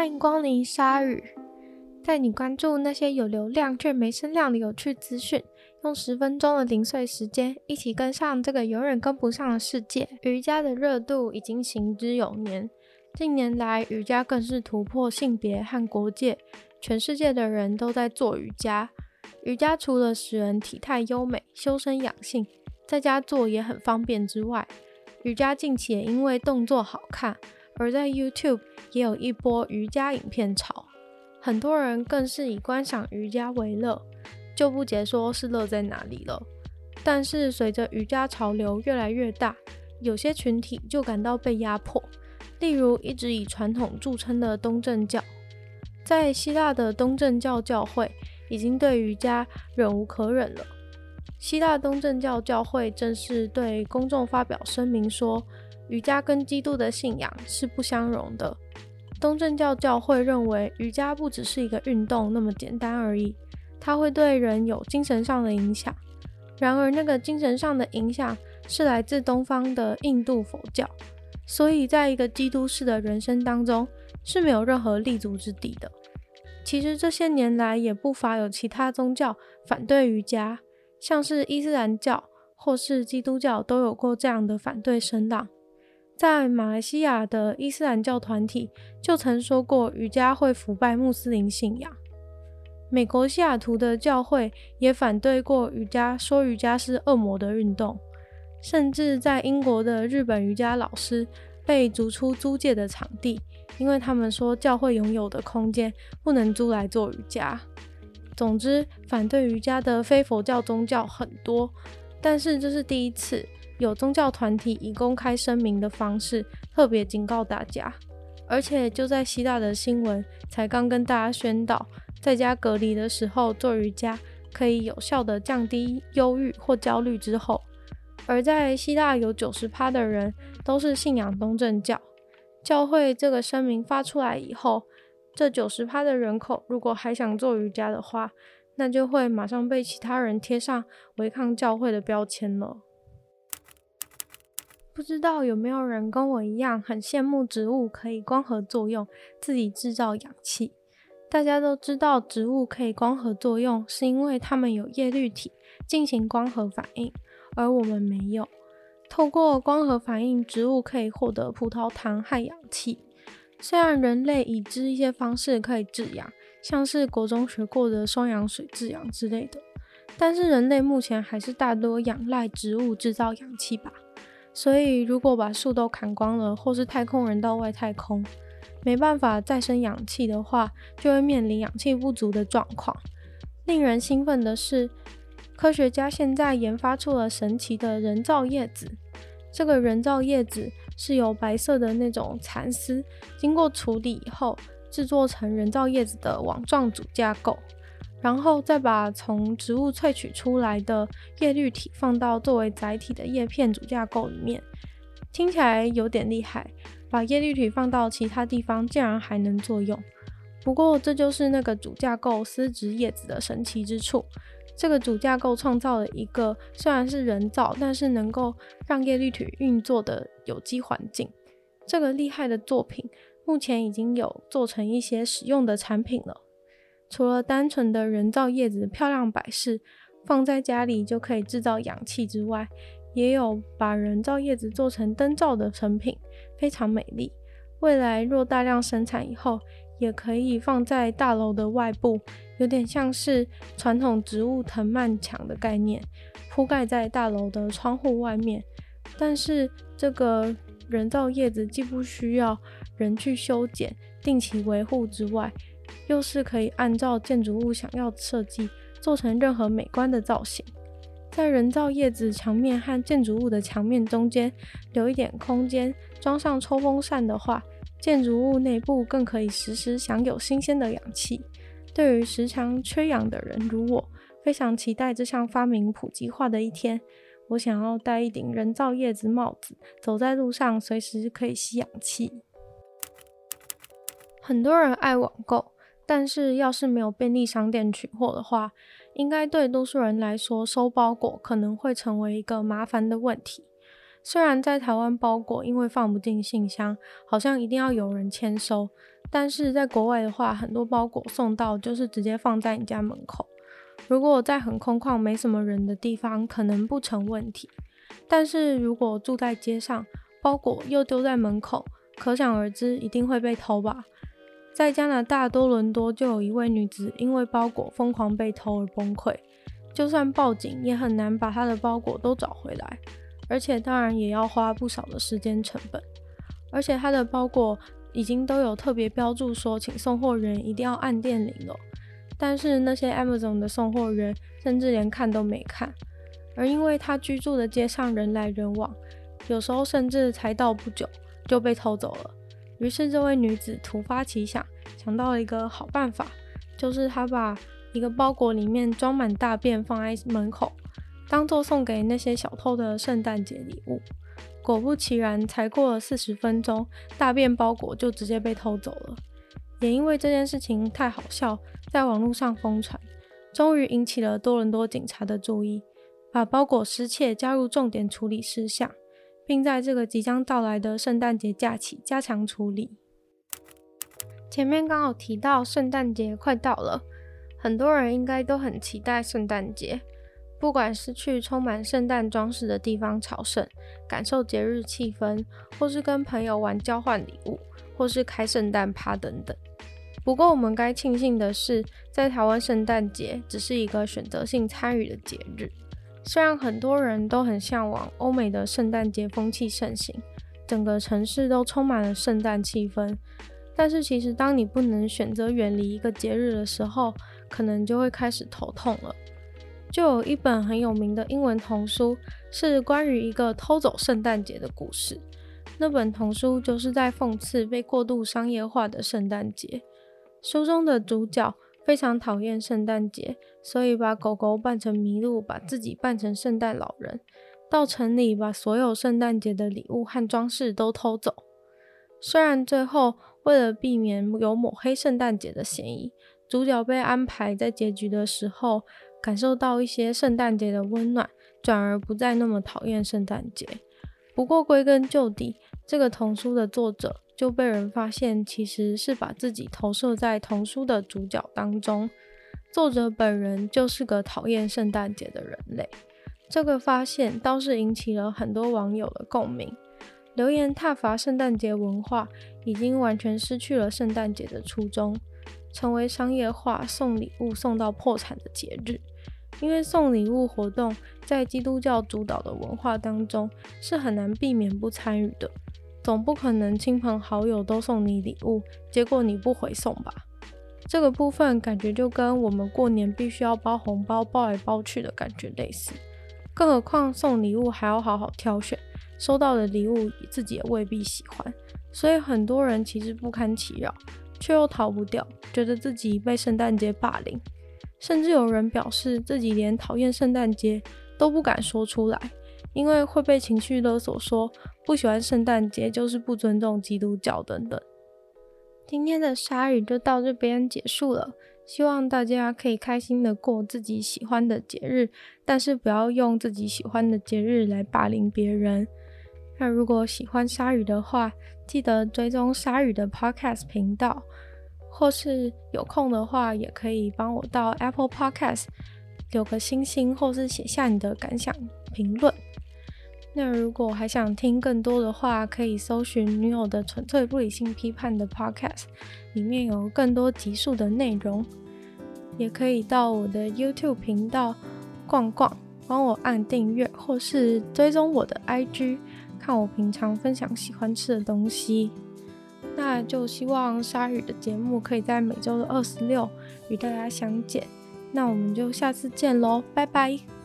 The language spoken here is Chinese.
欢迎光临鲨鱼，带你关注那些有流量却没声量的有趣资讯。用十分钟的零碎时间，一起跟上这个永远跟不上的世界。瑜伽的热度已经行之有年，近年来瑜伽更是突破性别和国界，全世界的人都在做瑜伽。瑜伽除了使人体态优美、修身养性，在家做也很方便之外，瑜伽近期也因为动作好看。而在 YouTube 也有一波瑜伽影片潮，很多人更是以观赏瑜伽为乐，就不解说是乐在哪里了。但是随着瑜伽潮流越来越大，有些群体就感到被压迫，例如一直以传统著称的东正教，在希腊的东正教教会已经对瑜伽忍无可忍了。希腊东正教教会正式对公众发表声明说，瑜伽跟基督的信仰是不相容的。东正教教会认为，瑜伽不只是一个运动那么简单而已，它会对人有精神上的影响。然而，那个精神上的影响是来自东方的印度佛教，所以在一个基督式的人生当中是没有任何立足之地的。其实这些年来也不乏有其他宗教反对瑜伽，像是伊斯兰教或是基督教都有过这样的反对声浪。在马来西亚的伊斯兰教团体就曾说过，瑜伽会腐败穆斯林信仰。美国西雅图的教会也反对过瑜伽，说瑜伽是恶魔的运动。甚至在英国的日本瑜伽老师被逐出租借的场地，因为他们说教会拥有的空间不能租来做瑜伽。总之，反对瑜伽的非佛教宗教很多，但是这是第一次。有宗教团体以公开声明的方式特别警告大家，而且就在希腊的新闻才刚跟大家宣导，在家隔离的时候做瑜伽可以有效地降低忧郁或焦虑之后，而在希腊有九十趴的人都是信仰东正教，教会这个声明发出来以后，这九十趴的人口如果还想做瑜伽的话，那就会马上被其他人贴上违抗教会的标签了。不知道有没有人跟我一样很羡慕植物可以光合作用，自己制造氧气。大家都知道植物可以光合作用，是因为它们有叶绿体进行光合反应，而我们没有。透过光合反应，植物可以获得葡萄糖和氧气。虽然人类已知一些方式可以制氧，像是国中学过的双氧水制氧之类的，但是人类目前还是大多仰赖植物制造氧气吧。所以，如果把树都砍光了，或是太空人到外太空，没办法再生氧气的话，就会面临氧气不足的状况。令人兴奋的是，科学家现在研发出了神奇的人造叶子。这个人造叶子是由白色的那种蚕丝，经过处理以后，制作成人造叶子的网状组架构。然后再把从植物萃取出来的叶绿体放到作为载体的叶片组架构里面，听起来有点厉害。把叶绿体放到其他地方，竟然还能作用。不过这就是那个主架构丝质叶子的神奇之处。这个主架构创造了一个虽然是人造，但是能够让叶绿体运作的有机环境。这个厉害的作品，目前已经有做成一些实用的产品了。除了单纯的人造叶子漂亮摆饰，放在家里就可以制造氧气之外，也有把人造叶子做成灯罩的成品，非常美丽。未来若大量生产以后，也可以放在大楼的外部，有点像是传统植物藤蔓墙的概念，铺盖在大楼的窗户外面。但是这个人造叶子既不需要人去修剪、定期维护之外，又是可以按照建筑物想要的设计做成任何美观的造型，在人造叶子墙面和建筑物的墙面中间留一点空间，装上抽风扇的话，建筑物内部更可以时时享有新鲜的氧气。对于时常缺氧的人如我，非常期待这项发明普及化的一天。我想要戴一顶人造叶子帽子，走在路上随时可以吸氧气。很多人爱网购。但是，要是没有便利商店取货的话，应该对多数人来说，收包裹可能会成为一个麻烦的问题。虽然在台湾包裹因为放不进信箱，好像一定要有人签收，但是在国外的话，很多包裹送到就是直接放在你家门口。如果在很空旷、没什么人的地方，可能不成问题。但是如果住在街上，包裹又丢在门口，可想而知一定会被偷吧。在加拿大多伦多，就有一位女子因为包裹疯狂被偷而崩溃，就算报警也很难把她的包裹都找回来，而且当然也要花不少的时间成本。而且她的包裹已经都有特别标注说，请送货人一定要按电铃了。但是那些 Amazon 的送货员甚至连看都没看，而因为她居住的街上人来人往，有时候甚至才到不久就被偷走了。于是这位女子突发奇想，想到了一个好办法，就是她把一个包裹里面装满大便放在门口，当做送给那些小偷的圣诞节礼物。果不其然，才过了四十分钟，大便包裹就直接被偷走了。也因为这件事情太好笑，在网络上疯传，终于引起了多伦多警察的注意，把包裹失窃加入重点处理事项，并在这个即将到来的圣诞节假期加强处理。前面刚好提到圣诞节快到了，很多人应该都很期待圣诞节，不管是去充满圣诞装饰的地方朝圣，感受节日气氛，或是跟朋友玩交换礼物，或是开圣诞趴等等。不过，我们该庆幸的是，在台湾圣诞节只是一个选择性参与的节日。虽然很多人都很向往欧美的圣诞节风气盛行，整个城市都充满了圣诞气氛，但是其实当你不能选择远离一个节日的时候，可能就会开始头痛了。就有一本很有名的英文童书，是关于一个偷走圣诞节的故事。那本童书就是在讽刺被过度商业化的圣诞节。书中的主角非常讨厌圣诞节，所以把狗狗扮成麋鹿，把自己扮成圣诞老人，到城里把所有圣诞节的礼物和装饰都偷走。虽然最后为了避免有抹黑圣诞节的嫌疑，主角被安排在结局的时候感受到一些圣诞节的温暖，转而不再那么讨厌圣诞节。不过归根究底，这个童书的作者。就被人发现，其实是把自己投射在童书的主角当中。作者本人就是个讨厌圣诞节的人类。这个发现倒是引起了很多网友的共鸣，留言挞伐圣诞节文化已经完全失去了圣诞节的初衷，成为商业化送礼物送到破产的节日。因为送礼物活动在基督教主导的文化当中是很难避免不参与的。总不可能亲朋好友都送你礼物，结果你不回送吧？这个部分感觉就跟我们过年必须要包红包，包来包去的感觉类似。更何况送礼物还要好好挑选，收到的礼物自己也未必喜欢，所以很多人其实不堪其扰，却又逃不掉，觉得自己被圣诞节霸凌，甚至有人表示自己连讨厌圣诞节都不敢说出来。因为会被情绪勒索，说不喜欢圣诞节就是不尊重基督教等等。今天的鲨鱼就到这边结束了，希望大家可以开心的过自己喜欢的节日，但是不要用自己喜欢的节日来霸凌别人。那如果喜欢鲨鱼的话，记得追踪鲨鱼的 Podcast 频道，或是有空的话，也可以帮我到 Apple Podcast 留个星星，或是写下你的感想评论。那如果还想听更多的话，可以搜寻女友的纯粹不理性批判的 Podcast，里面有更多集数的内容。也可以到我的 YouTube 频道逛逛，帮我按订阅，或是追踪我的 IG，看我平常分享喜欢吃的东西。那就希望鲨鱼的节目可以在每周的二十六与大家相见。那我们就下次见喽，拜拜。